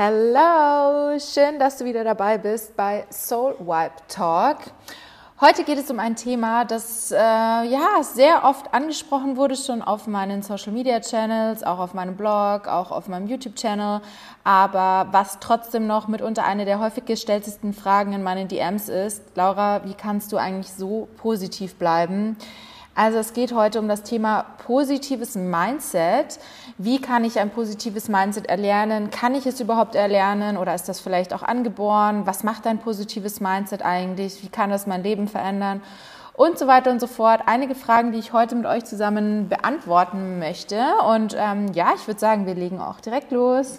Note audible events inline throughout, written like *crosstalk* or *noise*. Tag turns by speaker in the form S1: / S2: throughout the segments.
S1: Hello, schön, dass du wieder dabei bist bei Soul Wipe Talk. Heute geht es um ein Thema, das äh, ja sehr oft angesprochen wurde, schon auf meinen Social Media Channels, auch auf meinem Blog, auch auf meinem YouTube Channel, aber was trotzdem noch mitunter eine der häufig gestelltesten Fragen in meinen DMs ist: Laura, wie kannst du eigentlich so positiv bleiben? Also es geht heute um das Thema positives Mindset. Wie kann ich ein positives Mindset erlernen? Kann ich es überhaupt erlernen oder ist das vielleicht auch angeboren? Was macht ein positives Mindset eigentlich? Wie kann das mein Leben verändern? Und so weiter und so fort. Einige Fragen, die ich heute mit euch zusammen beantworten möchte. Und ähm, ja, ich würde sagen, wir legen auch direkt los.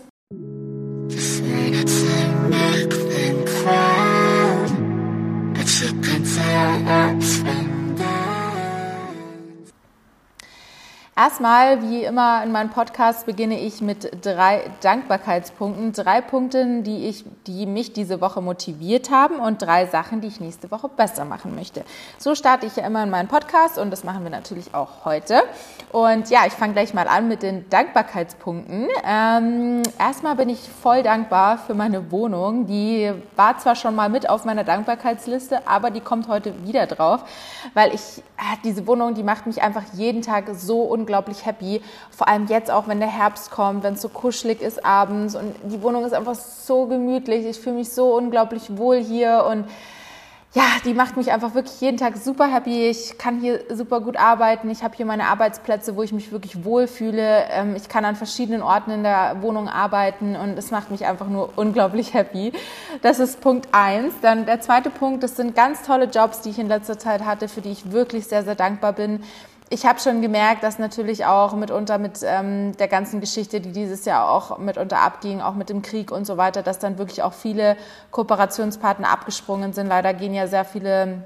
S1: Erstmal, wie immer in meinem Podcast, beginne ich mit drei Dankbarkeitspunkten, drei Punkten, die, ich, die mich diese Woche motiviert haben und drei Sachen, die ich nächste Woche besser machen möchte. So starte ich ja immer in meinen Podcast und das machen wir natürlich auch heute. Und ja, ich fange gleich mal an mit den Dankbarkeitspunkten. Ähm, erstmal bin ich voll dankbar für meine Wohnung. Die war zwar schon mal mit auf meiner Dankbarkeitsliste, aber die kommt heute wieder drauf, weil ich, äh, diese Wohnung, die macht mich einfach jeden Tag so unglaublich unglaublich happy. Vor allem jetzt auch, wenn der Herbst kommt, wenn es so kuschelig ist abends und die Wohnung ist einfach so gemütlich. Ich fühle mich so unglaublich wohl hier und ja, die macht mich einfach wirklich jeden Tag super happy. Ich kann hier super gut arbeiten. Ich habe hier meine Arbeitsplätze, wo ich mich wirklich wohlfühle. Ähm, ich kann an verschiedenen Orten in der Wohnung arbeiten und es macht mich einfach nur unglaublich happy. Das ist Punkt eins. Dann der zweite Punkt, das sind ganz tolle Jobs, die ich in letzter Zeit hatte, für die ich wirklich sehr, sehr dankbar bin ich habe schon gemerkt, dass natürlich auch mitunter mit ähm, der ganzen Geschichte, die dieses Jahr auch mitunter abging, auch mit dem Krieg und so weiter, dass dann wirklich auch viele Kooperationspartner abgesprungen sind. Leider gehen ja sehr viele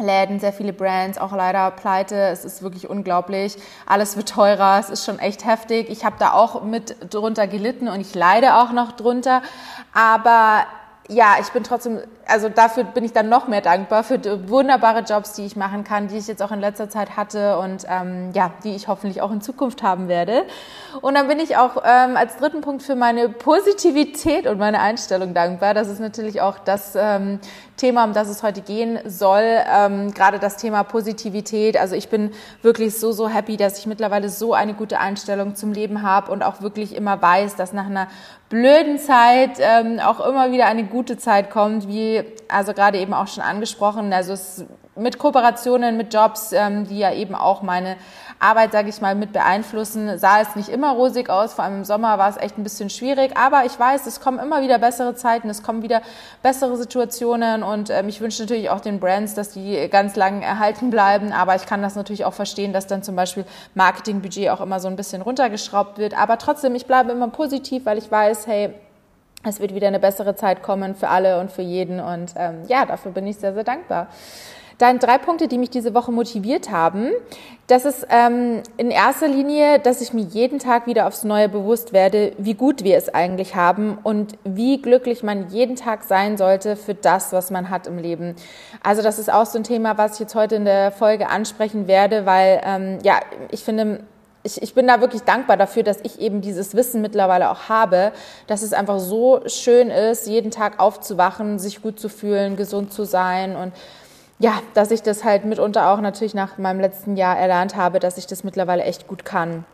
S1: Läden, sehr viele Brands, auch leider pleite. Es ist wirklich unglaublich. Alles wird teurer. Es ist schon echt heftig. Ich habe da auch mit drunter gelitten und ich leide auch noch drunter. Aber ja, ich bin trotzdem, also dafür bin ich dann noch mehr dankbar für wunderbare Jobs, die ich machen kann, die ich jetzt auch in letzter Zeit hatte und ähm, ja, die ich hoffentlich auch in Zukunft haben werde. Und dann bin ich auch ähm, als dritten Punkt für meine Positivität und meine Einstellung dankbar. Das ist natürlich auch das ähm, Thema, um das es heute gehen soll. Ähm, gerade das Thema Positivität. Also ich bin wirklich so, so happy, dass ich mittlerweile so eine gute Einstellung zum Leben habe und auch wirklich immer weiß, dass nach einer blöden Zeit ähm, auch immer wieder eine gute Zeit kommt, wie also gerade eben auch schon angesprochen. Also es mit Kooperationen, mit Jobs, ähm, die ja eben auch meine Arbeit, sage ich mal, mit beeinflussen, sah es nicht immer rosig aus. Vor allem im Sommer war es echt ein bisschen schwierig. Aber ich weiß, es kommen immer wieder bessere Zeiten, es kommen wieder bessere Situationen und ähm, ich wünsche natürlich auch den Brands, dass die ganz lang erhalten bleiben. Aber ich kann das natürlich auch verstehen, dass dann zum Beispiel Marketingbudget auch immer so ein bisschen runtergeschraubt wird. Aber trotzdem, ich bleibe immer positiv, weil ich weiß, hey, es wird wieder eine bessere Zeit kommen für alle und für jeden. Und ähm, ja, dafür bin ich sehr, sehr dankbar. Dann drei Punkte, die mich diese Woche motiviert haben. Das ist ähm, in erster Linie, dass ich mir jeden Tag wieder aufs Neue bewusst werde, wie gut wir es eigentlich haben und wie glücklich man jeden Tag sein sollte für das, was man hat im Leben. Also das ist auch so ein Thema, was ich jetzt heute in der Folge ansprechen werde, weil ähm, ja, ich finde, ich, ich bin da wirklich dankbar dafür, dass ich eben dieses Wissen mittlerweile auch habe, dass es einfach so schön ist, jeden Tag aufzuwachen, sich gut zu fühlen, gesund zu sein und ja, dass ich das halt mitunter auch natürlich nach meinem letzten Jahr erlernt habe, dass ich das mittlerweile echt gut kann.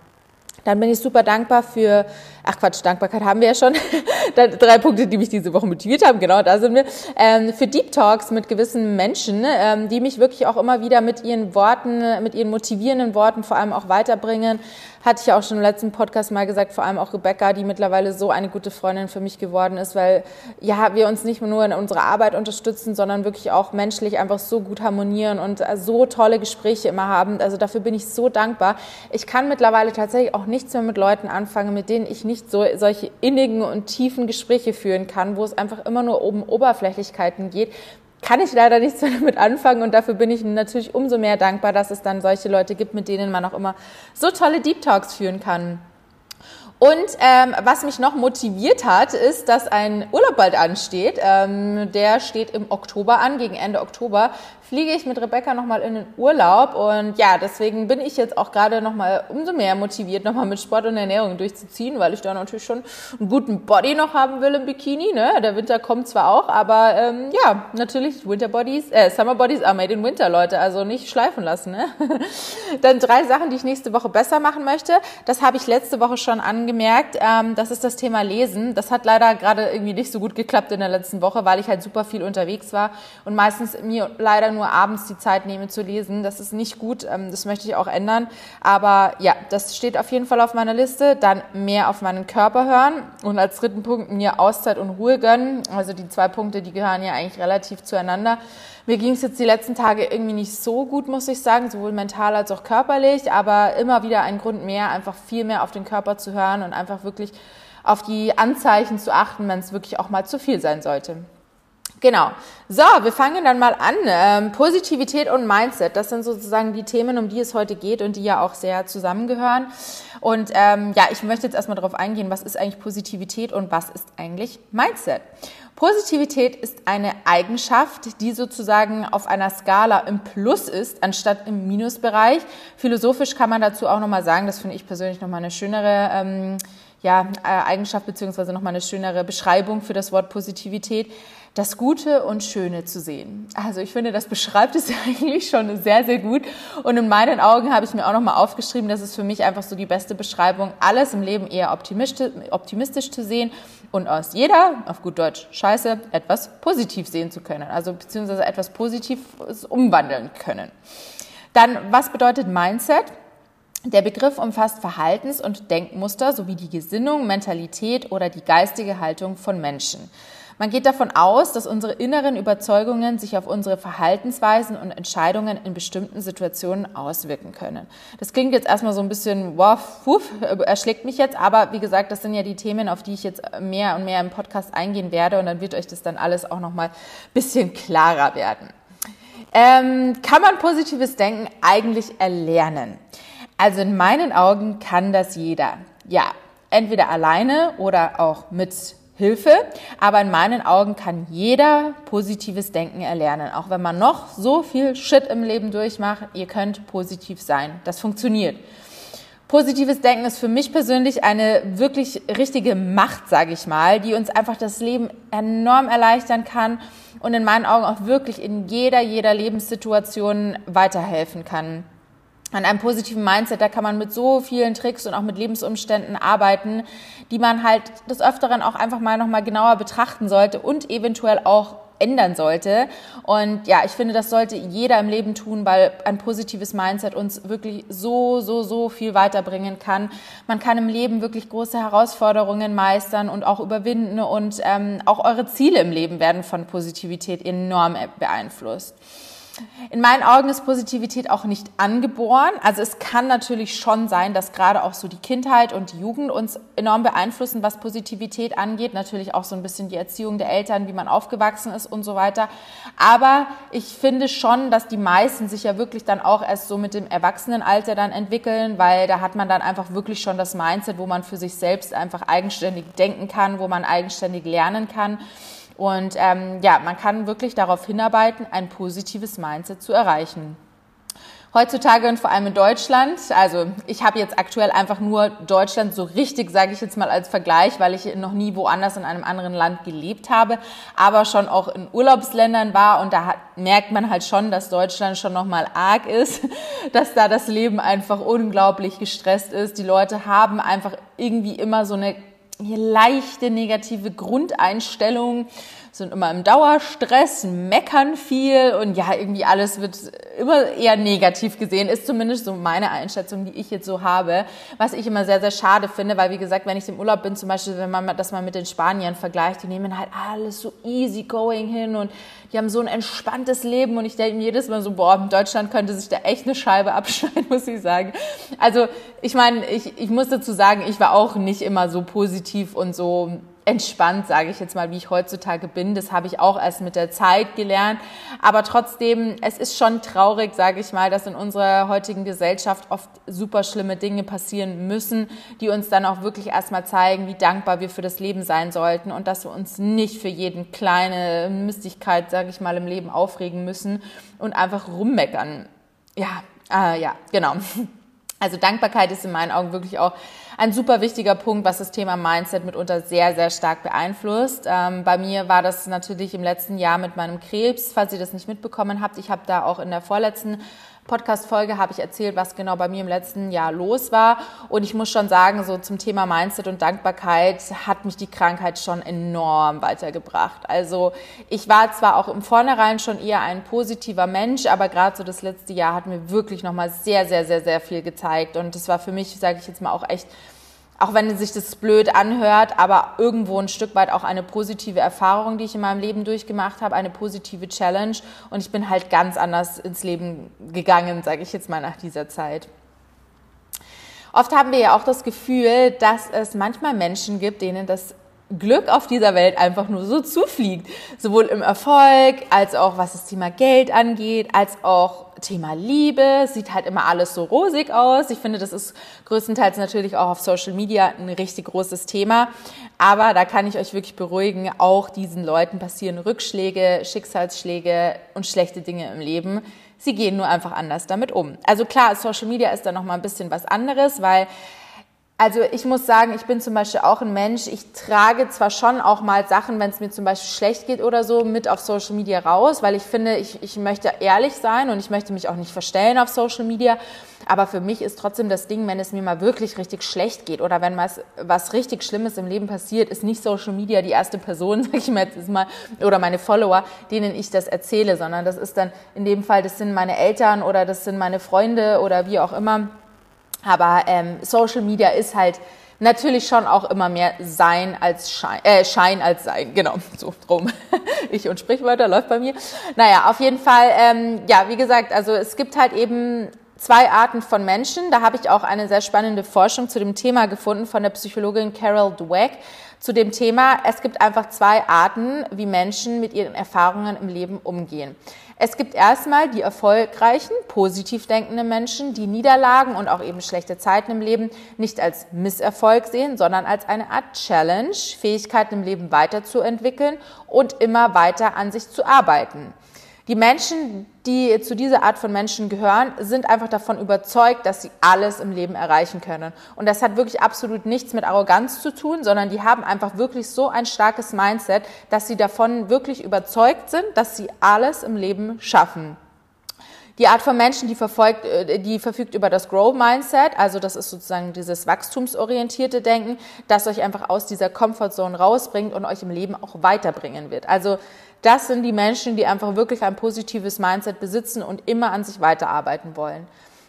S1: Dann bin ich super dankbar für, ach Quatsch, Dankbarkeit haben wir ja schon. *laughs* Drei Punkte, die mich diese Woche motiviert haben, genau, da sind wir. Ähm, für Deep Talks mit gewissen Menschen, ähm, die mich wirklich auch immer wieder mit ihren Worten, mit ihren motivierenden Worten vor allem auch weiterbringen hatte ich ja auch schon im letzten Podcast mal gesagt, vor allem auch Rebecca, die mittlerweile so eine gute Freundin für mich geworden ist, weil ja, wir uns nicht nur in unserer Arbeit unterstützen, sondern wirklich auch menschlich einfach so gut harmonieren und äh, so tolle Gespräche immer haben. Also dafür bin ich so dankbar. Ich kann mittlerweile tatsächlich auch nichts mehr mit Leuten anfangen, mit denen ich nicht so solche innigen und tiefen Gespräche führen kann, wo es einfach immer nur um Oberflächlichkeiten geht, kann ich leider nichts damit anfangen und dafür bin ich natürlich umso mehr dankbar, dass es dann solche Leute gibt, mit denen man auch immer so tolle Deep Talks führen kann. Und ähm, was mich noch motiviert hat, ist, dass ein Urlaub bald ansteht. Ähm, der steht im Oktober an, gegen Ende Oktober fliege ich mit Rebecca nochmal in den Urlaub. Und ja, deswegen bin ich jetzt auch gerade nochmal umso mehr motiviert, nochmal mit Sport und Ernährung durchzuziehen, weil ich da natürlich schon einen guten Body noch haben will im Bikini. Ne? Der Winter kommt zwar auch, aber ähm, ja, natürlich Winter Bodies, äh, Summer Bodies are made in Winter, Leute. Also nicht schleifen lassen. Ne? *laughs* Dann drei Sachen, die ich nächste Woche besser machen möchte. Das habe ich letzte Woche schon angemerkt. Ähm, das ist das Thema Lesen. Das hat leider gerade irgendwie nicht so gut geklappt in der letzten Woche, weil ich halt super viel unterwegs war und meistens mir leider nur abends die Zeit nehme zu lesen. Das ist nicht gut. Ähm, das möchte ich auch ändern. Aber ja, das steht auf jeden Fall auf meiner Liste. Dann mehr auf meinen Körper hören und als dritten Punkt mir Auszeit und Ruhe gönnen. Also die zwei Punkte, die gehören ja eigentlich relativ zueinander. Mir ging es jetzt die letzten Tage irgendwie nicht so gut, muss ich sagen, sowohl mental als auch körperlich, aber immer wieder ein Grund mehr, einfach viel mehr auf den Körper zu hören und einfach wirklich auf die Anzeichen zu achten, wenn es wirklich auch mal zu viel sein sollte. Genau. So, wir fangen dann mal an. Ähm, Positivität und Mindset, das sind sozusagen die Themen, um die es heute geht und die ja auch sehr zusammengehören. Und ähm, ja, ich möchte jetzt erstmal darauf eingehen, was ist eigentlich Positivität und was ist eigentlich Mindset. Positivität ist eine Eigenschaft, die sozusagen auf einer Skala im Plus ist, anstatt im Minusbereich. Philosophisch kann man dazu auch nochmal sagen, das finde ich persönlich nochmal eine schönere ähm, ja, äh, Eigenschaft beziehungsweise nochmal eine schönere Beschreibung für das Wort Positivität das Gute und Schöne zu sehen. Also ich finde, das beschreibt es *laughs* eigentlich schon sehr, sehr gut. Und in meinen Augen habe ich mir auch nochmal aufgeschrieben, das ist für mich einfach so die beste Beschreibung, alles im Leben eher optimistisch, zu sehen und aus jeder, auf gut Deutsch, Scheiße, etwas positiv sehen zu können. Also beziehungsweise etwas Positives umwandeln können. Dann, was bedeutet Mindset? Der Begriff umfasst Verhaltens- und Denkmuster sowie die Gesinnung, Mentalität oder die geistige Haltung von Menschen. Man geht davon aus, dass unsere inneren Überzeugungen sich auf unsere Verhaltensweisen und Entscheidungen in bestimmten Situationen auswirken können. Das klingt jetzt erstmal so ein bisschen, wow, puff, erschlägt mich jetzt, aber wie gesagt, das sind ja die Themen, auf die ich jetzt mehr und mehr im Podcast eingehen werde und dann wird euch das dann alles auch nochmal ein bisschen klarer werden. Ähm, kann man positives Denken eigentlich erlernen? Also in meinen Augen kann das jeder. Ja, entweder alleine oder auch mit Hilfe, aber in meinen Augen kann jeder positives Denken erlernen. Auch wenn man noch so viel Shit im Leben durchmacht, ihr könnt positiv sein. Das funktioniert. Positives Denken ist für mich persönlich eine wirklich richtige Macht, sage ich mal, die uns einfach das Leben enorm erleichtern kann und in meinen Augen auch wirklich in jeder, jeder Lebenssituation weiterhelfen kann an einem positiven Mindset, da kann man mit so vielen Tricks und auch mit Lebensumständen arbeiten, die man halt des Öfteren auch einfach mal nochmal genauer betrachten sollte und eventuell auch ändern sollte. Und ja, ich finde, das sollte jeder im Leben tun, weil ein positives Mindset uns wirklich so, so, so viel weiterbringen kann. Man kann im Leben wirklich große Herausforderungen meistern und auch überwinden und ähm, auch eure Ziele im Leben werden von Positivität enorm beeinflusst. In meinen Augen ist Positivität auch nicht angeboren. Also es kann natürlich schon sein, dass gerade auch so die Kindheit und die Jugend uns enorm beeinflussen, was Positivität angeht. Natürlich auch so ein bisschen die Erziehung der Eltern, wie man aufgewachsen ist und so weiter. Aber ich finde schon, dass die meisten sich ja wirklich dann auch erst so mit dem Erwachsenenalter dann entwickeln, weil da hat man dann einfach wirklich schon das Mindset, wo man für sich selbst einfach eigenständig denken kann, wo man eigenständig lernen kann. Und ähm, ja, man kann wirklich darauf hinarbeiten, ein positives Mindset zu erreichen. Heutzutage und vor allem in Deutschland, also ich habe jetzt aktuell einfach nur Deutschland so richtig, sage ich jetzt mal als Vergleich, weil ich noch nie woanders in einem anderen Land gelebt habe, aber schon auch in Urlaubsländern war und da hat, merkt man halt schon, dass Deutschland schon nochmal arg ist, *laughs* dass da das Leben einfach unglaublich gestresst ist. Die Leute haben einfach irgendwie immer so eine leichte negative Grundeinstellung, sind immer im Dauerstress, meckern viel und ja, irgendwie alles wird immer eher negativ gesehen, ist zumindest so meine Einschätzung, die ich jetzt so habe, was ich immer sehr, sehr schade finde, weil wie gesagt, wenn ich im Urlaub bin, zum Beispiel, wenn man das mal mit den Spaniern vergleicht, die nehmen halt alles so easy going hin und die haben so ein entspanntes Leben und ich denke mir jedes Mal so, boah, in Deutschland könnte sich da echt eine Scheibe *laughs* abschneiden, muss ich sagen. Also ich meine, ich, ich muss dazu sagen, ich war auch nicht immer so positiv und so entspannt, sage ich jetzt mal, wie ich heutzutage bin. Das habe ich auch erst mit der Zeit gelernt. Aber trotzdem, es ist schon traurig, sage ich mal, dass in unserer heutigen Gesellschaft oft super schlimme Dinge passieren müssen, die uns dann auch wirklich erstmal zeigen, wie dankbar wir für das Leben sein sollten und dass wir uns nicht für jeden kleine Mistigkeit, sage ich mal, im Leben aufregen müssen und einfach rummeckern. Ja, äh, ja, genau. Also Dankbarkeit ist in meinen Augen wirklich auch ein super wichtiger Punkt, was das Thema Mindset mitunter sehr, sehr stark beeinflusst. Ähm, bei mir war das natürlich im letzten Jahr mit meinem Krebs, falls ihr das nicht mitbekommen habt. Ich habe da auch in der vorletzten Podcast-Folge habe ich erzählt, was genau bei mir im letzten Jahr los war. Und ich muss schon sagen, so zum Thema Mindset und Dankbarkeit hat mich die Krankheit schon enorm weitergebracht. Also ich war zwar auch im Vornherein schon eher ein positiver Mensch, aber gerade so das letzte Jahr hat mir wirklich nochmal sehr, sehr, sehr, sehr viel gezeigt. Und das war für mich, sage ich jetzt mal, auch echt auch wenn sich das blöd anhört, aber irgendwo ein Stück weit auch eine positive Erfahrung, die ich in meinem Leben durchgemacht habe, eine positive Challenge. Und ich bin halt ganz anders ins Leben gegangen, sage ich jetzt mal nach dieser Zeit. Oft haben wir ja auch das Gefühl, dass es manchmal Menschen gibt, denen das Glück auf dieser Welt einfach nur so zufliegt. Sowohl im Erfolg, als auch was das Thema Geld angeht, als auch Thema Liebe. Sieht halt immer alles so rosig aus. Ich finde, das ist größtenteils natürlich auch auf Social Media ein richtig großes Thema. Aber da kann ich euch wirklich beruhigen, auch diesen Leuten passieren Rückschläge, Schicksalsschläge und schlechte Dinge im Leben. Sie gehen nur einfach anders damit um. Also klar, Social Media ist da nochmal ein bisschen was anderes, weil also ich muss sagen, ich bin zum Beispiel auch ein Mensch, ich trage zwar schon auch mal Sachen, wenn es mir zum Beispiel schlecht geht oder so, mit auf Social Media raus, weil ich finde, ich, ich möchte ehrlich sein und ich möchte mich auch nicht verstellen auf Social Media. Aber für mich ist trotzdem das Ding, wenn es mir mal wirklich richtig schlecht geht oder wenn was, was richtig Schlimmes im Leben passiert, ist nicht Social Media die erste Person, *laughs* sag ich mir jetzt mal, oder meine Follower, denen ich das erzähle, sondern das ist dann in dem Fall, das sind meine Eltern oder das sind meine Freunde oder wie auch immer aber ähm, Social Media ist halt natürlich schon auch immer mehr Sein als Schein, äh, Schein als Sein, genau, so drum. *laughs* ich und Sprichwörter läuft bei mir. Naja, auf jeden Fall, ähm, ja, wie gesagt, also es gibt halt eben zwei Arten von Menschen. Da habe ich auch eine sehr spannende Forschung zu dem Thema gefunden von der Psychologin Carol Dweck zu dem Thema. Es gibt einfach zwei Arten, wie Menschen mit ihren Erfahrungen im Leben umgehen. Es gibt erstmal die erfolgreichen, positiv denkenden Menschen, die Niederlagen und auch eben schlechte Zeiten im Leben nicht als Misserfolg sehen, sondern als eine Art Challenge, Fähigkeiten im Leben weiterzuentwickeln und immer weiter an sich zu arbeiten. Die Menschen, die zu dieser Art von Menschen gehören, sind einfach davon überzeugt, dass sie alles im Leben erreichen können. Und das hat wirklich absolut nichts mit Arroganz zu tun, sondern die haben einfach wirklich so ein starkes Mindset, dass sie davon wirklich überzeugt sind, dass sie alles im Leben schaffen. Die Art von Menschen, die verfolgt, äh, die verfügt über das Grow Mindset, also das ist sozusagen dieses wachstumsorientierte Denken, das euch einfach aus dieser Comfortzone rausbringt und euch im Leben auch weiterbringen wird. Also das sind die Menschen, die einfach wirklich ein positives Mindset besitzen und immer an sich weiterarbeiten wollen.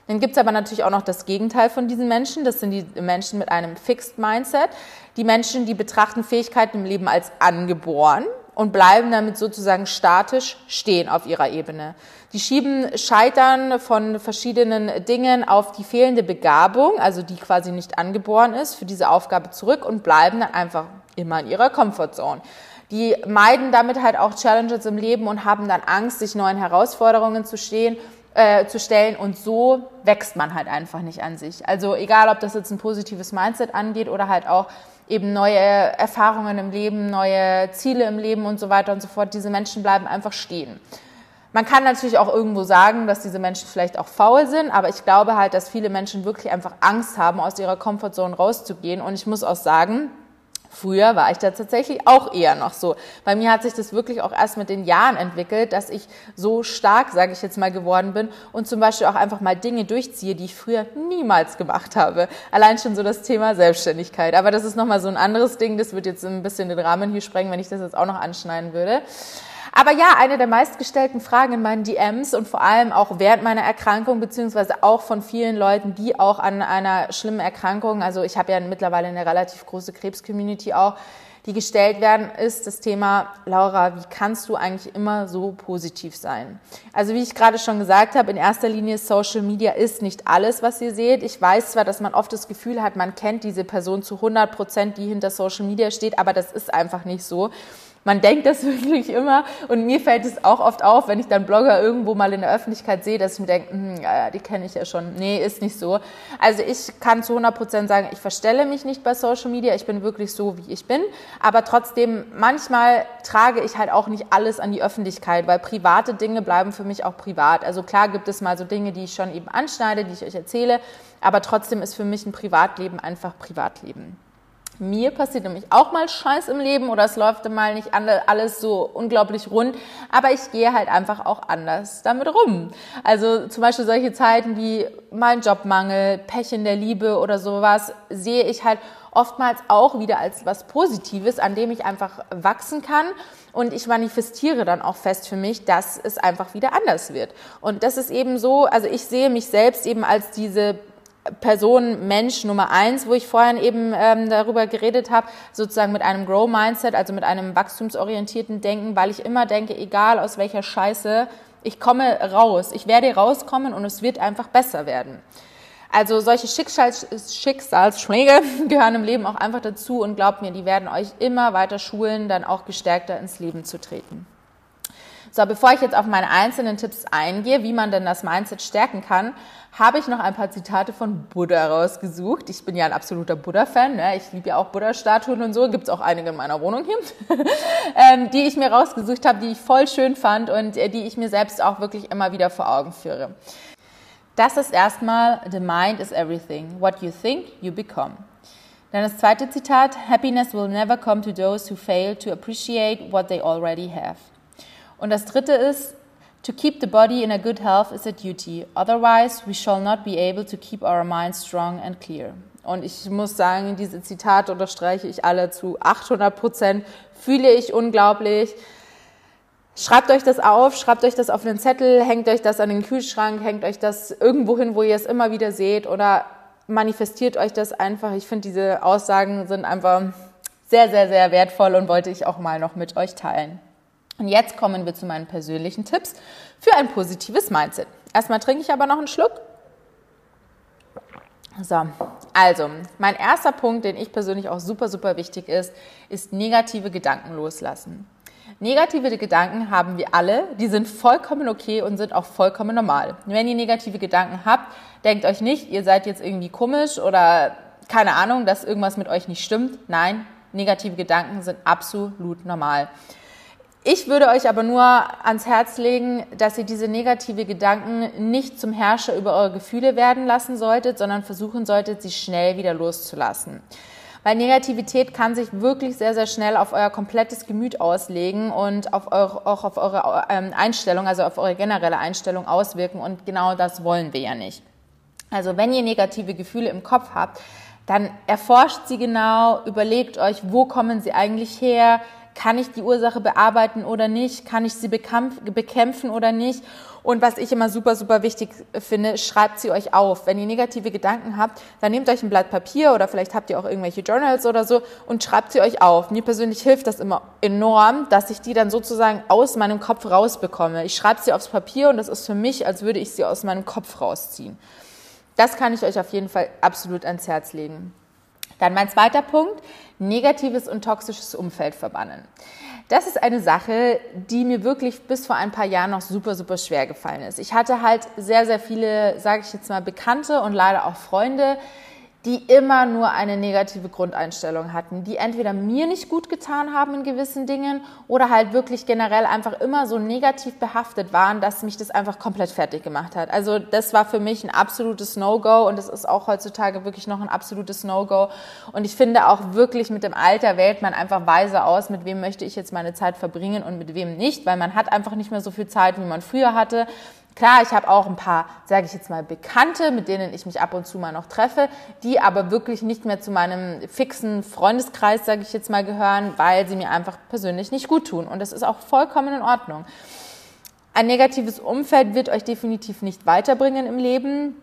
S1: Dann gibt's aber natürlich auch noch das Gegenteil von diesen Menschen. Das sind die Menschen mit einem Fixed Mindset. Die Menschen, die betrachten Fähigkeiten im Leben als angeboren und bleiben damit sozusagen statisch stehen auf ihrer Ebene. Die schieben Scheitern von verschiedenen Dingen auf die fehlende Begabung, also die quasi nicht angeboren ist, für diese Aufgabe zurück und bleiben dann einfach immer in ihrer Comfortzone. Die meiden damit halt auch Challenges im Leben und haben dann Angst, sich neuen Herausforderungen zu stehen äh, zu stellen und so wächst man halt einfach nicht an sich. Also egal, ob das jetzt ein positives Mindset angeht oder halt auch eben neue Erfahrungen im Leben, neue Ziele im Leben und so weiter und so fort, diese Menschen bleiben einfach stehen. Man kann natürlich auch irgendwo sagen, dass diese Menschen vielleicht auch faul sind, aber ich glaube halt, dass viele Menschen wirklich einfach Angst haben, aus ihrer Komfortzone rauszugehen. Und ich muss auch sagen, Früher war ich da tatsächlich auch eher noch so. Bei mir hat sich das wirklich auch erst mit den Jahren entwickelt, dass ich so stark, sage ich jetzt mal, geworden bin und zum Beispiel auch einfach mal Dinge durchziehe, die ich früher niemals gemacht habe. Allein schon so das Thema Selbstständigkeit. Aber das ist nochmal so ein anderes Ding. Das wird jetzt ein bisschen den Rahmen hier sprengen, wenn ich das jetzt auch noch anschneiden würde. Aber ja, eine der meistgestellten Fragen in meinen DMs und vor allem auch während meiner Erkrankung, beziehungsweise auch von vielen Leuten, die auch an einer schlimmen Erkrankung, also ich habe ja mittlerweile eine relativ große Krebscommunity auch, die gestellt werden, ist das Thema, Laura, wie kannst du eigentlich immer so positiv sein? Also wie ich gerade schon gesagt habe, in erster Linie Social Media ist nicht alles, was ihr seht. Ich weiß zwar, dass man oft das Gefühl hat, man kennt diese Person zu 100 Prozent, die hinter Social Media steht, aber das ist einfach nicht so. Man denkt das *laughs* wirklich immer und mir fällt es auch oft auf, wenn ich dann Blogger irgendwo mal in der Öffentlichkeit sehe, dass ich mir denke, hm, ja, die kenne ich ja schon. Nee, ist nicht so. Also ich kann zu 100 Prozent sagen, ich verstelle mich nicht bei Social Media, ich bin wirklich so, wie ich bin. Aber trotzdem, manchmal trage ich halt auch nicht alles an die Öffentlichkeit, weil private Dinge bleiben für mich auch privat. Also klar gibt es mal so Dinge, die ich schon eben anschneide, die ich euch erzähle, aber trotzdem ist für mich ein Privatleben einfach Privatleben. Mir passiert nämlich auch mal Scheiß im Leben oder es läuft mal nicht alles so unglaublich rund, aber ich gehe halt einfach auch anders damit rum. Also zum Beispiel solche Zeiten wie mein Jobmangel, Pech in der Liebe oder sowas sehe ich halt oftmals auch wieder als was Positives, an dem ich einfach wachsen kann. Und ich manifestiere dann auch fest für mich, dass es einfach wieder anders wird. Und das ist eben so, also ich sehe mich selbst eben als diese Person, Mensch Nummer eins, wo ich vorhin eben ähm, darüber geredet habe, sozusagen mit einem Grow-Mindset, also mit einem wachstumsorientierten Denken, weil ich immer denke, egal aus welcher Scheiße, ich komme raus, ich werde rauskommen und es wird einfach besser werden. Also solche Schicksals Schicksalsschläge *laughs* gehören im Leben auch einfach dazu und glaubt mir, die werden euch immer weiter schulen, dann auch gestärkter ins Leben zu treten. So, bevor ich jetzt auf meine einzelnen Tipps eingehe, wie man denn das Mindset stärken kann, habe ich noch ein paar Zitate von Buddha rausgesucht. Ich bin ja ein absoluter Buddha-Fan. Ne? Ich liebe ja auch Buddha-Statuen und so. Gibt es auch einige in meiner Wohnung hier, *laughs* ähm, die ich mir rausgesucht habe, die ich voll schön fand und äh, die ich mir selbst auch wirklich immer wieder vor Augen führe. Das ist erstmal, the mind is everything. What you think, you become. Dann das zweite Zitat, Happiness will never come to those who fail to appreciate what they already have. Und das dritte ist, To keep the body in a good health is a duty. Otherwise, we shall not be able to keep our minds strong and clear. Und ich muss sagen, diese Zitate unterstreiche ich alle zu 800 Prozent. Fühle ich unglaublich. Schreibt euch das auf, schreibt euch das auf einen Zettel, hängt euch das an den Kühlschrank, hängt euch das irgendwo hin, wo ihr es immer wieder seht oder manifestiert euch das einfach. Ich finde, diese Aussagen sind einfach sehr, sehr, sehr wertvoll und wollte ich auch mal noch mit euch teilen. Und jetzt kommen wir zu meinen persönlichen Tipps für ein positives Mindset. Erstmal trinke ich aber noch einen Schluck. So, also mein erster Punkt, den ich persönlich auch super, super wichtig ist, ist negative Gedanken loslassen. Negative Gedanken haben wir alle, die sind vollkommen okay und sind auch vollkommen normal. Wenn ihr negative Gedanken habt, denkt euch nicht, ihr seid jetzt irgendwie komisch oder keine Ahnung, dass irgendwas mit euch nicht stimmt. Nein, negative Gedanken sind absolut normal. Ich würde euch aber nur ans Herz legen, dass ihr diese negative Gedanken nicht zum Herrscher über eure Gefühle werden lassen solltet, sondern versuchen solltet, sie schnell wieder loszulassen. Weil Negativität kann sich wirklich sehr, sehr schnell auf euer komplettes Gemüt auslegen und auf eure, auch auf eure ähm, Einstellung, also auf eure generelle Einstellung auswirken. Und genau das wollen wir ja nicht. Also wenn ihr negative Gefühle im Kopf habt, dann erforscht sie genau, überlegt euch, wo kommen sie eigentlich her, kann ich die Ursache bearbeiten oder nicht? Kann ich sie bekämpfen oder nicht? Und was ich immer super, super wichtig finde, schreibt sie euch auf. Wenn ihr negative Gedanken habt, dann nehmt euch ein Blatt Papier oder vielleicht habt ihr auch irgendwelche Journals oder so und schreibt sie euch auf. Mir persönlich hilft das immer enorm, dass ich die dann sozusagen aus meinem Kopf rausbekomme. Ich schreibe sie aufs Papier und das ist für mich, als würde ich sie aus meinem Kopf rausziehen. Das kann ich euch auf jeden Fall absolut ans Herz legen. Dann mein zweiter Punkt, negatives und toxisches Umfeld verbannen. Das ist eine Sache, die mir wirklich bis vor ein paar Jahren noch super, super schwer gefallen ist. Ich hatte halt sehr, sehr viele, sage ich jetzt mal, Bekannte und leider auch Freunde, die immer nur eine negative Grundeinstellung hatten, die entweder mir nicht gut getan haben in gewissen Dingen oder halt wirklich generell einfach immer so negativ behaftet waren, dass mich das einfach komplett fertig gemacht hat. Also das war für mich ein absolutes No-Go und es ist auch heutzutage wirklich noch ein absolutes No-Go. Und ich finde auch wirklich mit dem Alter wählt man einfach weise aus, mit wem möchte ich jetzt meine Zeit verbringen und mit wem nicht, weil man hat einfach nicht mehr so viel Zeit, wie man früher hatte. Klar, ich habe auch ein paar, sage ich jetzt mal, Bekannte, mit denen ich mich ab und zu mal noch treffe, die aber wirklich nicht mehr zu meinem fixen Freundeskreis, sage ich jetzt mal, gehören, weil sie mir einfach persönlich nicht gut tun. Und das ist auch vollkommen in Ordnung. Ein negatives Umfeld wird euch definitiv nicht weiterbringen im Leben.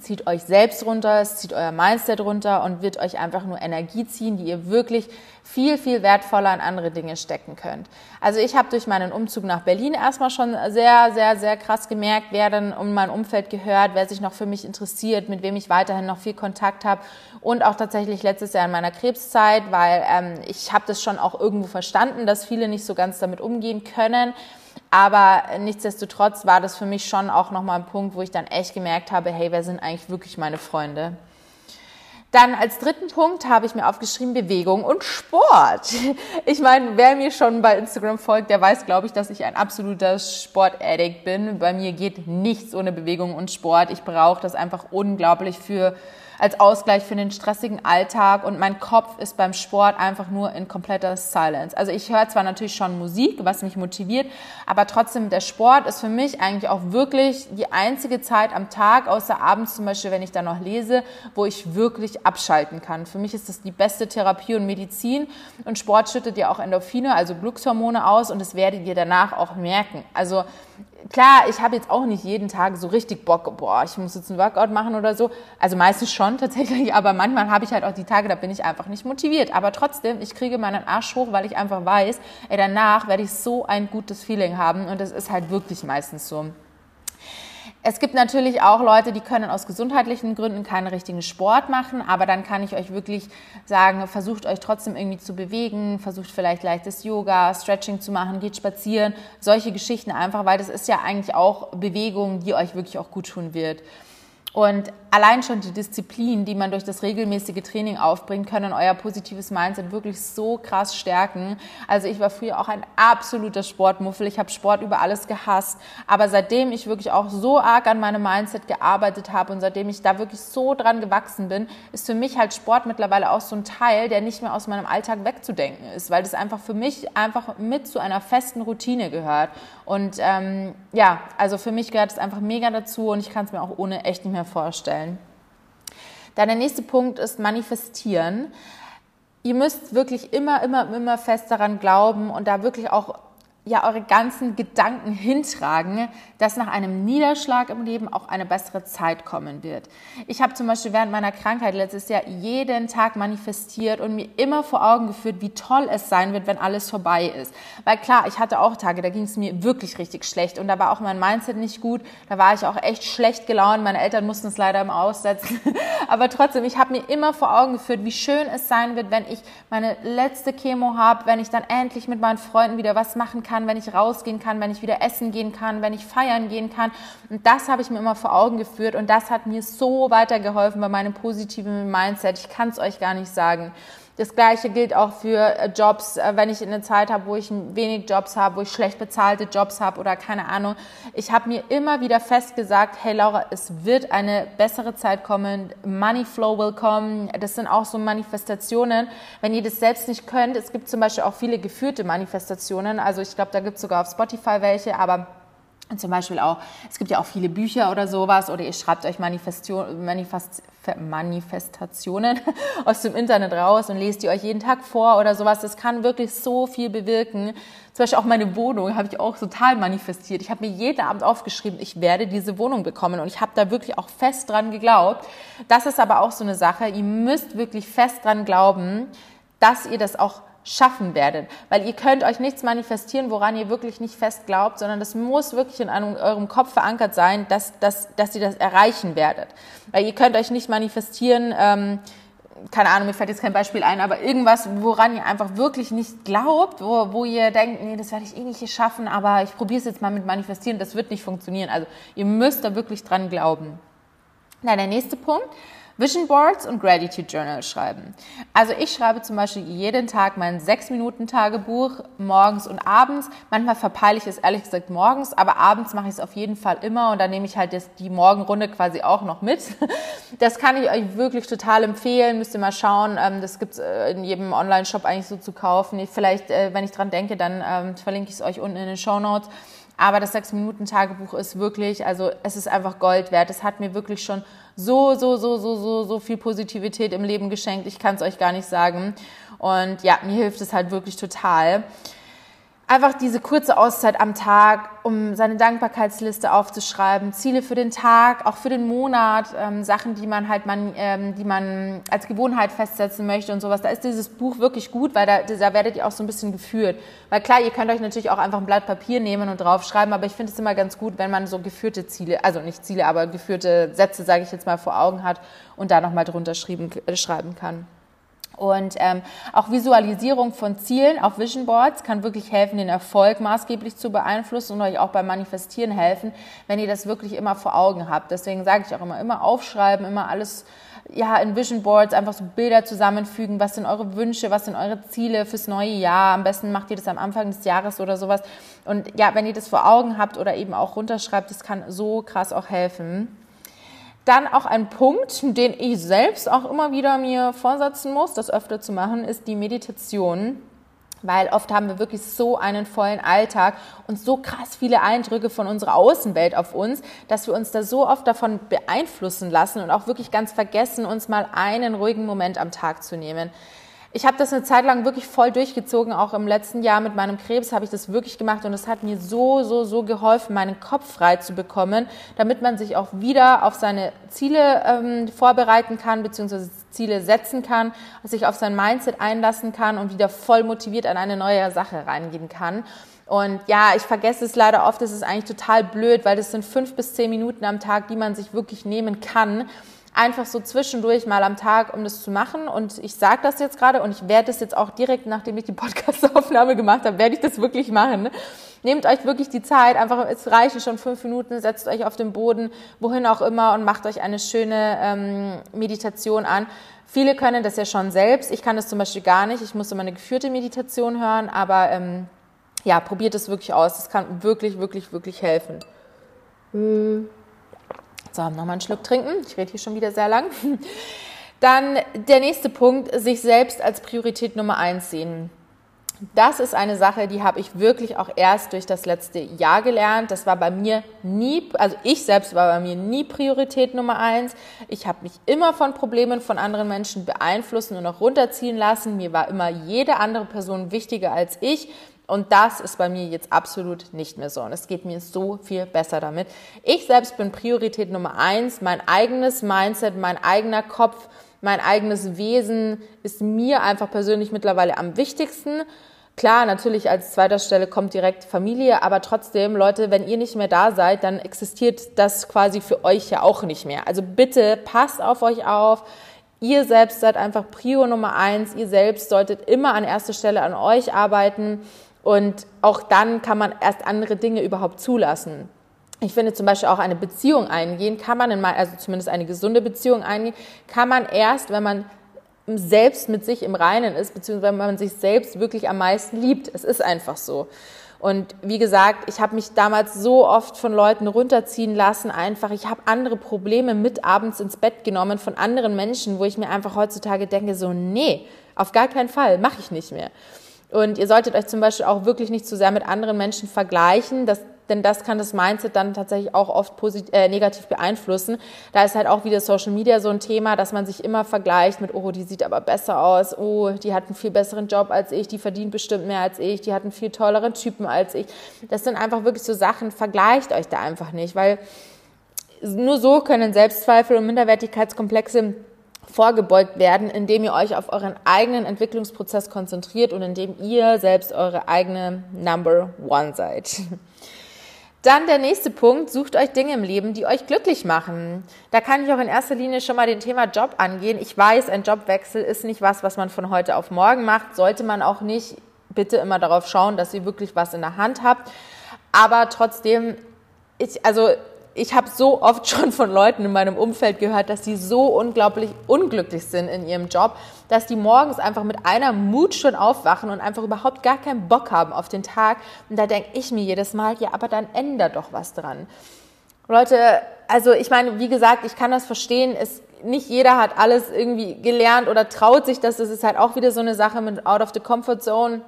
S1: Zieht euch selbst runter, es zieht euer Mindset runter und wird euch einfach nur Energie ziehen, die ihr wirklich viel, viel wertvoller in andere Dinge stecken könnt. Also ich habe durch meinen Umzug nach Berlin erstmal schon sehr, sehr, sehr krass gemerkt, wer dann um mein Umfeld gehört, wer sich noch für mich interessiert, mit wem ich weiterhin noch viel Kontakt habe und auch tatsächlich letztes Jahr in meiner Krebszeit, weil ähm, ich habe das schon auch irgendwo verstanden, dass viele nicht so ganz damit umgehen können. Aber nichtsdestotrotz war das für mich schon auch nochmal ein Punkt, wo ich dann echt gemerkt habe, hey, wer sind eigentlich wirklich meine Freunde? Dann als dritten Punkt habe ich mir aufgeschrieben Bewegung und Sport. *laughs* Ich meine, wer mir schon bei Instagram folgt, der weiß, glaube ich, dass ich ein absoluter Sportaddict bin. Bei mir geht nichts ohne Bewegung und Sport. Ich brauche das einfach unglaublich für als Ausgleich für den stressigen Alltag und mein Kopf ist beim Sport einfach nur in kompletter Silence. Also ich höre zwar natürlich schon Musik, was mich motiviert, aber trotzdem der Sport ist für mich eigentlich auch wirklich die einzige Zeit am Tag, außer abends zum Beispiel, wenn ich da noch lese, wo ich wirklich abschalten kann. Für mich ist das die beste Therapie und Medizin und Sport schüttet ja auch Endorphine, also Glückshormone aus und das werdet ihr danach auch merken. Also klar, ich habe jetzt auch nicht jeden Tag so richtig Bock, boah, ich muss jetzt ein Workout machen oder so. Also meistens schon *laughs* tatsächlich, aber manchmal habe ich halt auch die Tage, da bin ich einfach nicht motiviert. Aber trotzdem, ich kriege meinen Arsch hoch, weil ich einfach weiß, ey, danach werde ich so ein gutes Feeling haben und das ist halt wirklich meistens so. Es gibt natürlich auch Leute, die können aus gesundheitlichen Gründen keinen richtigen Sport machen, aber dann kann ich euch wirklich sagen, versucht euch trotzdem irgendwie zu bewegen, versucht vielleicht leichtes Yoga, Stretching zu machen, geht spazieren, solche Geschichten einfach, weil das ist ja eigentlich auch Bewegung, die euch wirklich auch gut tun wird. Und allein schon die Disziplin, die man durch das regelmäßige Training aufbringt, können euer positives Mindset wirklich so krass stärken. Also ich war früher auch ein absoluter Sportmuffel. Ich habe Sport über alles gehasst. Aber seitdem ich wirklich auch so arg an meinem Mindset gearbeitet habe und seitdem ich da wirklich so dran gewachsen bin, ist für mich halt Sport mittlerweile auch so ein Teil, der nicht mehr aus meinem Alltag wegzudenken ist, weil das einfach für mich einfach mit zu einer festen Routine gehört. Und ähm, ja, also für mich gehört es einfach mega dazu und ich kann es mir auch ohne echt nicht mehr vorstellen. Dann der nächste Punkt ist manifestieren. Ihr müsst wirklich immer, immer, immer fest daran glauben und da wirklich auch ja eure ganzen Gedanken hintragen, dass nach einem Niederschlag im Leben auch eine bessere Zeit kommen wird. Ich habe zum Beispiel während meiner Krankheit letztes Jahr jeden Tag manifestiert und mir immer vor Augen geführt, wie toll es sein wird, wenn alles vorbei ist. Weil klar, ich hatte auch Tage, da ging es mir wirklich richtig schlecht und da war auch mein Mindset nicht gut. Da war ich auch echt schlecht gelaunt. Meine Eltern mussten es leider immer aussetzen. *laughs* Aber trotzdem, ich habe mir immer vor Augen geführt, wie schön es sein wird, wenn ich meine letzte Chemo habe, wenn ich dann endlich mit meinen Freunden wieder was machen kann kann, wenn ich rausgehen kann, wenn ich wieder essen gehen kann, wenn ich feiern gehen kann. Und das habe ich mir immer vor Augen geführt und das hat mir so weitergeholfen bei meinem positiven Mindset. Ich kann es euch gar nicht sagen. Das gleiche gilt auch für äh, Jobs, äh, wenn ich eine Zeit habe, wo ich wenig Jobs habe, wo ich schlecht bezahlte Jobs habe oder keine Ahnung. Ich habe mir immer wieder fest gesagt, hey Laura, es wird eine bessere Zeit kommen, Money Flow will kommen. Das sind auch so Manifestationen. Wenn ihr das selbst nicht könnt, es gibt zum Beispiel auch viele geführte Manifestationen. Also ich glaube, da gibt es sogar auf Spotify welche, aber zum Beispiel auch, es gibt ja auch viele Bücher oder sowas, oder ihr schreibt euch Manifestation, Manifest, Manifestationen *laughs* aus dem Internet raus und lest die euch jeden Tag vor oder sowas. Das kann wirklich so viel bewirken. Zum Beispiel auch meine Wohnung habe ich auch total manifestiert. Ich habe mir jeden Abend aufgeschrieben, ich werde diese Wohnung bekommen und ich habe da wirklich auch fest dran geglaubt. Das ist aber auch so eine Sache. Ihr müsst wirklich fest dran glauben, dass ihr das auch schaffen werdet. Weil ihr könnt euch nichts manifestieren, woran ihr wirklich nicht fest glaubt, sondern das muss wirklich in eurem Kopf verankert sein, dass, dass, dass ihr das erreichen werdet. Weil ihr könnt euch nicht manifestieren, ähm, keine Ahnung, mir fällt jetzt kein Beispiel ein, aber irgendwas, woran ihr einfach wirklich nicht glaubt, wo, wo ihr denkt, nee, das werde ich eh nicht schaffen, aber ich probiere es jetzt mal mit Manifestieren, das wird nicht funktionieren. Also ihr müsst da wirklich dran glauben. Na, der nächste Punkt Vision Boards und Gratitude Journal schreiben. Also ich schreibe zum Beispiel jeden Tag mein 6-Minuten-Tagebuch, morgens und abends. Manchmal verpeile ich es ehrlich gesagt morgens, aber abends mache ich es auf jeden Fall immer und dann nehme ich halt das, die Morgenrunde quasi auch noch mit. *laughs* Das kann ich euch wirklich total empfehlen. Müsst ihr mal schauen. Ähm, das gibt's äh, in jedem Online-Shop eigentlich so zu kaufen. Vielleicht, äh, wenn ich dran denke, dann ähm, verlinke ich es euch unten in den Show Notes. Aber das 6-Minuten-Tagebuch ist wirklich, also es ist einfach Gold wert. Es hat mir wirklich schon so, so, so, so, so, so viel Positivität im Leben geschenkt. Ich kann es euch gar nicht sagen. Und ja, mir hilft es halt wirklich total. Einfach diese kurze Auszeit am Tag, um seine Dankbarkeitsliste aufzuschreiben, Ziele für den Tag, auch für den Monat, ähm, Sachen, die man halt man, ähm, die man als Gewohnheit festsetzen möchte und sowas. Da ist dieses Buch wirklich gut, weil da, da werdet ihr auch so ein bisschen geführt. Weil klar, ihr könnt euch natürlich auch einfach ein Blatt Papier nehmen und draufschreiben, aber ich finde es immer ganz gut, wenn man so geführte Ziele, also nicht Ziele, aber geführte Sätze, sage ich jetzt mal, vor Augen hat und da nochmal drunter äh, schreiben kann. Und ähm, auch Visualisierung von Zielen auf Vision Boards kann wirklich helfen, den Erfolg maßgeblich zu beeinflussen und euch auch beim Manifestieren helfen, wenn ihr das wirklich immer vor Augen habt. Deswegen sage ich auch immer, immer aufschreiben, immer alles ja, in Vision Boards einfach so Bilder zusammenfügen. Was sind eure Wünsche? Was sind eure Ziele fürs neue Jahr? Am besten macht ihr das am Anfang des Jahres oder sowas. Und ja, wenn ihr das vor Augen habt oder eben auch runterschreibt, das kann so krass auch helfen. Dann auch ein Punkt, den ich selbst auch immer wieder mir vorsetzen muss, das öfter zu machen, ist die Meditation. Weil oft haben wir wirklich so einen vollen Alltag und so krass viele Eindrücke von unserer Außenwelt auf uns, dass wir uns da so oft davon beeinflussen lassen und auch wirklich ganz vergessen, uns mal einen ruhigen Moment am Tag zu nehmen ich habe das eine Zeit lang wirklich voll durchgezogen. Auch im letzten Jahr mit meinem Krebs habe ich das wirklich gemacht und es hat mir so, so, so geholfen, meinen Kopf frei zu bekommen, damit man sich auch wieder auf seine Ziele ähm, vorbereiten kann, beziehungsweise Ziele setzen kann, sich auf sein Mindset einlassen kann und wieder voll motiviert an eine neue Sache reingehen kann. Und ja, ich vergesse es leider oft, das ist eigentlich total blöd, weil das sind fünf bis zehn Minuten am Tag, die man sich wirklich nehmen kann einfach so zwischendurch mal am Tag, um das zu machen. Und ich sage das jetzt gerade und ich werde das jetzt auch direkt, nachdem ich die *laughs* Podcast-Aufnahme gemacht habe, werde ich das wirklich machen. Nehmt euch wirklich die Zeit, einfach, es reichen schon fünf Minuten, setzt euch auf den Boden, wohin auch immer und macht euch eine schöne ähm, Meditation an. Viele können das ja schon selbst. Ich kann das zum Beispiel gar nicht. Ich muss immer eine geführte Meditation hören, aber ähm, ja, probiert es wirklich aus. Das kann wirklich, wirklich, wirklich helfen. Hm. So, nochmal einen Schluck trinken. Ich rede hier schon wieder sehr lang. *laughs* Dann der nächste Punkt, sich selbst als Priorität Nummer eins sehen. Das ist eine Sache, die habe ich wirklich auch erst durch das letzte Jahr gelernt. Das war bei mir nie, also ich selbst war bei mir nie Priorität Nummer eins. Ich habe mich immer von Problemen von anderen Menschen beeinflussen und auch runterziehen lassen. Mir war immer jede andere Person wichtiger als ich. Und das ist bei mir jetzt absolut nicht mehr so. Und es geht mir so viel besser damit. Ich selbst bin Priorität Nummer eins. Mein eigenes Mindset, mein eigener Kopf, mein eigenes Wesen ist mir einfach persönlich mittlerweile am wichtigsten. Klar, natürlich als zweiter Stelle kommt direkt Familie, aber trotzdem, Leute, wenn ihr nicht mehr da seid, dann existiert das quasi für euch ja auch nicht mehr. Also bitte passt auf euch auf. Ihr selbst seid einfach Prio Nummer eins. Ihr selbst solltet immer an erster Stelle an euch arbeiten. Und auch dann kann man erst andere Dinge überhaupt zulassen. Ich finde zum Beispiel auch eine Beziehung eingehen, kann man in also zumindest eine gesunde Beziehung eingehen, kann man erst, wenn man selbst mit sich im Reinen ist, beziehungsweise wenn man sich selbst wirklich am meisten liebt. Es ist einfach so. Und wie gesagt, ich habe mich damals so oft von Leuten runterziehen lassen, einfach. Ich habe andere Probleme mit abends ins Bett genommen von anderen Menschen, wo ich mir einfach heutzutage denke, so, nee, auf gar keinen Fall, mache ich nicht mehr. Und ihr solltet euch zum Beispiel auch wirklich nicht zu sehr mit anderen Menschen vergleichen, das, denn das kann das Mindset dann tatsächlich auch oft positiv, äh, negativ beeinflussen. Da ist halt auch wieder Social Media so ein Thema, dass man sich immer vergleicht mit, oh, die sieht aber besser aus, oh, die hat einen viel besseren Job als ich, die verdient bestimmt mehr als ich, die hat einen viel tolleren Typen als ich. Das sind einfach wirklich so Sachen, vergleicht euch da einfach nicht, weil nur so können Selbstzweifel und Minderwertigkeitskomplexe vorgebeugt werden, indem ihr euch auf euren eigenen Entwicklungsprozess konzentriert und indem ihr selbst eure eigene Number One seid. Dann der nächste Punkt, sucht euch Dinge im Leben, die euch glücklich machen. Da kann ich auch in erster Linie schon mal den Thema Job angehen. Ich weiß, ein Jobwechsel ist nicht was, was man von heute auf morgen macht, sollte man auch nicht. Bitte immer darauf schauen, dass ihr wirklich was in der Hand habt. Aber trotzdem, ich, also ich habe so oft *laughs* schon von Leuten in meinem Umfeld gehört, dass die so unglaublich unglücklich sind in ihrem Job, dass die morgens einfach mit einer Mut schon aufwachen und einfach überhaupt gar keinen Bock haben auf den Tag. Und da denke ich mir jedes Mal, ja, aber dann ändert doch was dran. Leute, also ich meine, wie gesagt, ich kann das verstehen. Es, nicht jeder hat alles irgendwie gelernt oder traut sich das. Das ist halt auch wieder so eine Sache mit out of the comfort zone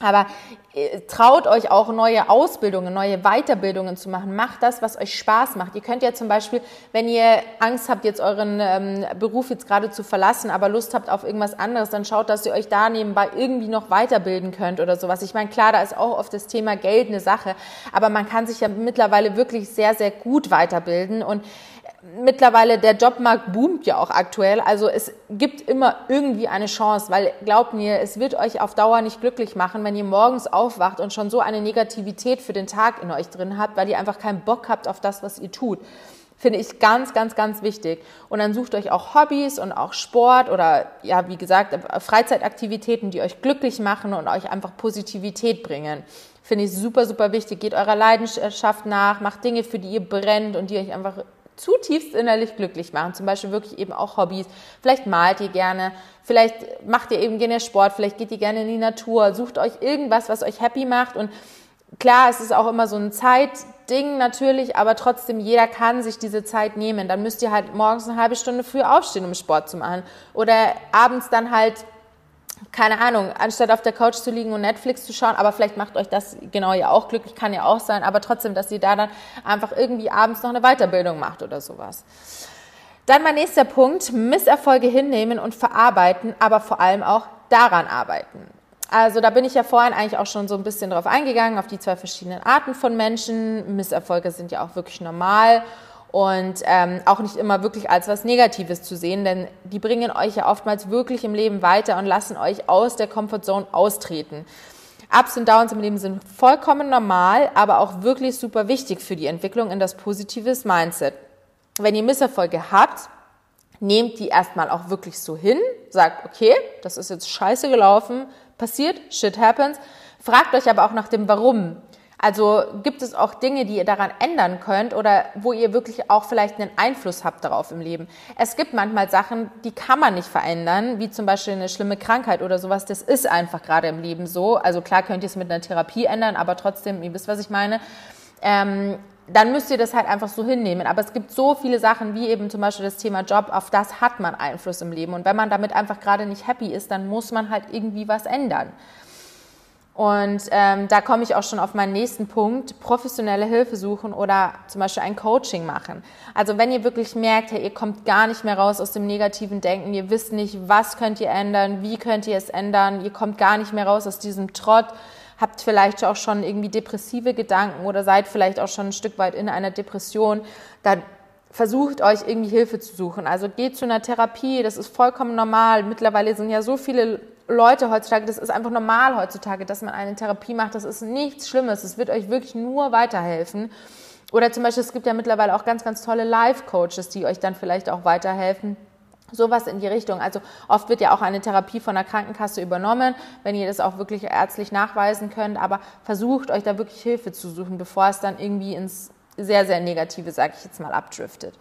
S1: Aber äh, traut euch auch neue Ausbildungen, neue Weiterbildungen zu machen. Macht das, was euch Spaß macht. Ihr könnt ja zum Beispiel, wenn ihr Angst habt, jetzt euren ähm, Beruf jetzt gerade zu verlassen, aber Lust habt auf irgendwas anderes, dann schaut, dass ihr euch da nebenbei irgendwie noch weiterbilden könnt oder sowas. Ich meine, klar, da ist auch oft das Thema Geld eine Sache, aber man kann sich ja mittlerweile wirklich sehr, sehr gut weiterbilden und mittlerweile der Jobmarkt boomt ja auch aktuell. Also es gibt immer irgendwie eine Chance, weil glaubt mir, es wird euch auf Dauer nicht glücklich machen, wenn ihr morgens aufwacht und schon so eine Negativität für den Tag in euch drin habt, weil ihr einfach keinen Bock habt auf das, was ihr tut. Finde ich ganz, ganz, ganz wichtig. Und dann sucht euch auch Hobbys und auch Sport oder ja, wie gesagt, Freizeitaktivitäten, die euch glücklich machen und euch einfach Positivität bringen. Finde ich super, super wichtig. Geht eurer Leidenschaft nach, macht Dinge, für die ihr brennt und die euch einfach zutiefst innerlich glücklich machen. Zum Beispiel wirklich eben auch Hobbys. Vielleicht malt ihr gerne, vielleicht macht ihr eben gerne Sport, vielleicht geht ihr gerne in die Natur, sucht euch irgendwas, was euch happy macht. Und klar, es ist auch immer so ein Zeitding natürlich, aber trotzdem, jeder kann sich diese Zeit nehmen. Dann müsst ihr halt morgens eine halbe Stunde früh aufstehen, um Sport zu machen. Oder abends dann halt keine Ahnung, anstatt auf der Couch zu liegen und Netflix zu schauen, aber vielleicht macht euch das genau ja auch glücklich, kann ja auch sein, aber trotzdem, dass ihr da dann einfach irgendwie abends noch eine Weiterbildung macht oder sowas. Dann mein nächster Punkt, Misserfolge hinnehmen und verarbeiten, aber vor allem auch daran arbeiten. Also da bin ich ja vorhin eigentlich auch schon so ein bisschen drauf eingegangen, auf die zwei verschiedenen Arten von Menschen. Misserfolge sind ja auch wirklich normal und ähm, auch nicht immer wirklich als was Negatives zu sehen, denn die bringen euch ja oftmals wirklich im Leben weiter und lassen euch aus der Comfortzone austreten. Ups und Downs im Leben sind vollkommen normal, aber auch wirklich super wichtig für die Entwicklung in das positives Mindset. Wenn ihr Misserfolge habt, nehmt die erstmal auch wirklich so hin, sagt, okay, das ist jetzt scheiße gelaufen, passiert, shit happens. Fragt euch aber auch nach dem Warum. Also gibt es auch Dinge, die ihr daran ändern könnt oder wo ihr wirklich auch vielleicht einen Einfluss habt darauf im Leben. Es gibt manchmal Sachen, die kann man nicht verändern, wie zum Beispiel eine schlimme Krankheit oder sowas. Das ist einfach gerade im Leben so. Also klar könnt ihr es mit einer Therapie ändern, aber trotzdem, ihr wisst, was ich meine. Ähm, dann müsst ihr das halt einfach so hinnehmen. Aber es gibt so viele Sachen, wie eben zum Beispiel das Thema Job, auf das hat man Einfluss im Leben. Und wenn man damit einfach gerade nicht happy ist, dann muss man halt irgendwie was ändern. Und ähm, da komme ich auch schon auf meinen nächsten Punkt, professionelle Hilfe suchen oder zum Beispiel ein Coaching machen. Also wenn ihr wirklich merkt, hey, ihr kommt gar nicht mehr raus aus dem negativen Denken, ihr wisst nicht, was könnt ihr ändern, wie könnt ihr es ändern, ihr kommt gar nicht mehr raus aus diesem Trott, habt vielleicht auch schon irgendwie depressive Gedanken oder seid vielleicht auch schon ein Stück weit in einer Depression, dann versucht euch irgendwie Hilfe zu suchen. Also geht zu einer Therapie, das ist vollkommen normal. Mittlerweile sind ja so viele Leute heutzutage, das ist einfach normal heutzutage, dass man eine Therapie macht. Das ist nichts Schlimmes. Es wird euch wirklich nur weiterhelfen. Oder zum Beispiel, es gibt ja mittlerweile auch ganz, ganz tolle Life-Coaches, die euch dann vielleicht auch weiterhelfen. Sowas in die Richtung. Also oft wird ja auch eine Therapie von der Krankenkasse übernommen, wenn ihr das auch wirklich ärztlich nachweisen könnt. Aber versucht euch da wirklich Hilfe zu suchen, bevor es dann irgendwie ins sehr, sehr Negative, sage ich jetzt mal, abdriftet.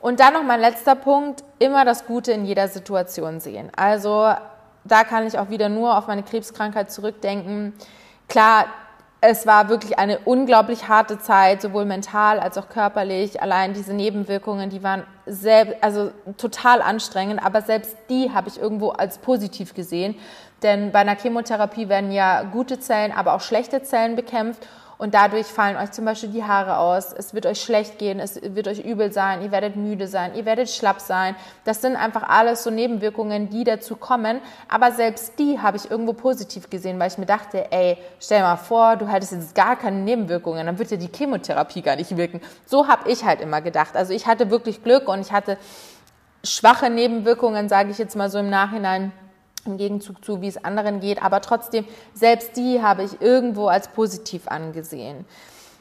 S1: Und dann noch mein letzter Punkt, immer das Gute in jeder Situation sehen. Also da kann ich auch wieder nur auf meine Krebskrankheit zurückdenken. Klar, es war wirklich eine unglaublich harte Zeit, sowohl mental als auch körperlich. Allein diese Nebenwirkungen, die waren selbst, also total anstrengend, aber selbst die habe ich irgendwo als positiv gesehen. Denn bei einer Chemotherapie werden ja gute Zellen, aber auch schlechte Zellen bekämpft und dadurch fallen euch zum Beispiel die Haare aus, es wird euch schlecht gehen, es wird euch übel sein, ihr werdet müde sein, ihr werdet schlapp sein. Das sind einfach alles so Nebenwirkungen, die dazu kommen. Aber selbst die habe ich irgendwo positiv gesehen, weil ich mir dachte, ey, stell mal vor, du hättest jetzt gar keine Nebenwirkungen, dann würde ja die Chemotherapie gar nicht wirken. So habe ich halt immer gedacht. Also ich hatte wirklich Glück und ich hatte schwache Nebenwirkungen, sage ich jetzt mal so im Nachhinein im Gegenzug zu, wie es anderen geht. Aber trotzdem, selbst die habe ich irgendwo als positiv angesehen.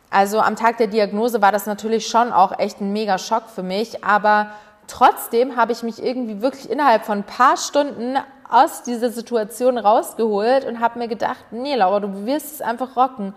S1: Also am Tag der Diagnose war das natürlich schon auch echt ein mega Schock für mich. Aber trotzdem habe ich mich irgendwie wirklich innerhalb von ein paar Stunden aus dieser Situation rausgeholt und habe mir gedacht, nee, Laura, du wirst es einfach rocken.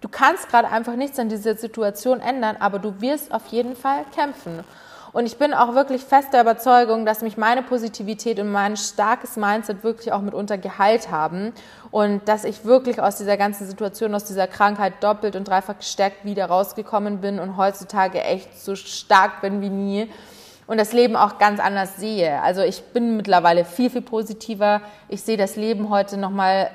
S1: Du kannst gerade einfach nichts an dieser Situation ändern, aber du wirst auf jeden Fall kämpfen. Und ich bin auch wirklich fest der Überzeugung, dass mich meine Positivität und mein starkes Mindset wirklich auch mitunter geheilt haben und dass ich wirklich aus dieser ganzen Situation, aus dieser Krankheit doppelt und dreifach gestärkt wieder rausgekommen bin und heutzutage echt so stark bin wie nie und das Leben auch ganz anders sehe. Also ich bin mittlerweile viel, viel positiver. Ich sehe das Leben heute nochmal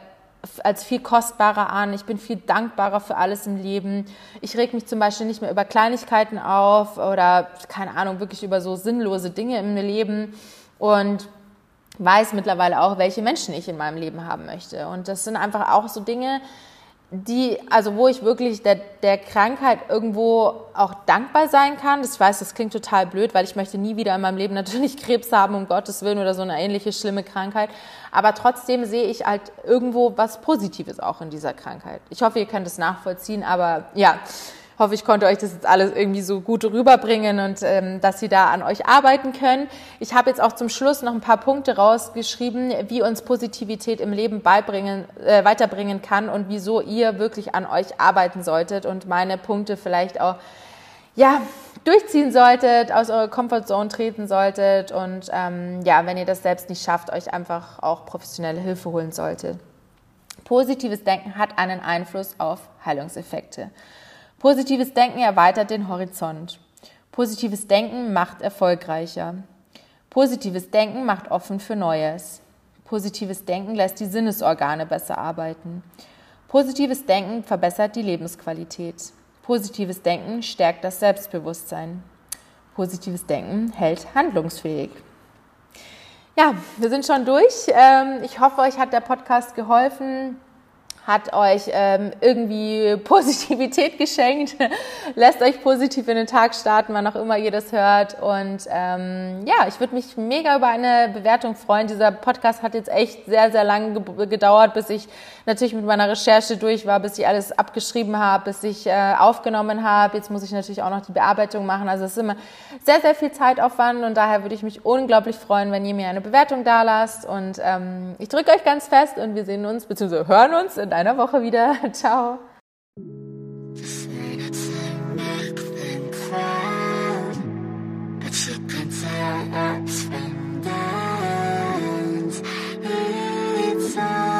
S1: als viel kostbarer an. Ich bin viel dankbarer für alles im Leben. Ich reg mich zum Beispiel nicht mehr über Kleinigkeiten auf oder keine Ahnung, wirklich über so sinnlose Dinge im Leben und weiß mittlerweile auch, welche Menschen ich in meinem Leben haben möchte. Und das sind einfach auch so Dinge, die, also wo ich wirklich der, der Krankheit irgendwo auch dankbar sein kann. Das, weiß, das klingt total blöd, weil ich möchte nie wieder in meinem Leben *laughs* natürlich Krebs haben, um Gottes Willen, oder so eine ähnliche schlimme Krankheit. Aber trotzdem sehe ich halt irgendwo was Positives auch in dieser Krankheit. Ich hoffe, ihr könnt es nachvollziehen, aber ja, hoffe, ich konnte euch das jetzt alles irgendwie so gut rüberbringen und ähm, dass Sie da an euch arbeiten können. Ich habe jetzt auch zum Schluss noch ein paar Punkte rausgeschrieben, wie uns Positivität im Leben beibringen, äh, weiterbringen kann und wieso ihr wirklich an euch arbeiten solltet und meine Punkte vielleicht auch ja durchziehen solltet, aus eurer Comfortzone treten solltet und ähm, ja, wenn ihr das selbst nicht schafft, euch einfach auch professionelle Hilfe holen solltet. Positives Denken hat einen Einfluss auf Heilungseffekte. Positives Denken erweitert den Horizont. Positives Denken macht erfolgreicher. Positives Denken macht offen für Neues. Positives Denken lässt die Sinnesorgane besser arbeiten. Positives Denken verbessert die Lebensqualität. Positives Denken stärkt das Selbstbewusstsein. Positives Denken hält handlungsfähig. Ja, wir sind schon durch. Ähm, ich hoffe, euch hat der Podcast geholfen hat euch ähm, irgendwie *laughs* Positivität geschenkt, *laughs* lässt euch positiv in den Tag starten, wann auch immer ihr das hört. Und ähm, ja, ich würde mich mega über eine Bewertung freuen. Dieser Podcast hat jetzt echt sehr, sehr lange ge gedauert, bis ich natürlich mit meiner Recherche durch war, bis ich alles abgeschrieben habe, bis ich äh, aufgenommen habe. Jetzt muss ich natürlich auch noch die Bearbeitung machen. Also es ist immer sehr, sehr viel Zeitaufwand und daher würde ich mich unglaublich freuen, wenn ihr mir eine Bewertung da lasst. Und ähm, ich drücke euch ganz fest und wir sehen uns bzw. hören uns in einer Woche wieder. *laughs* Ciao. time.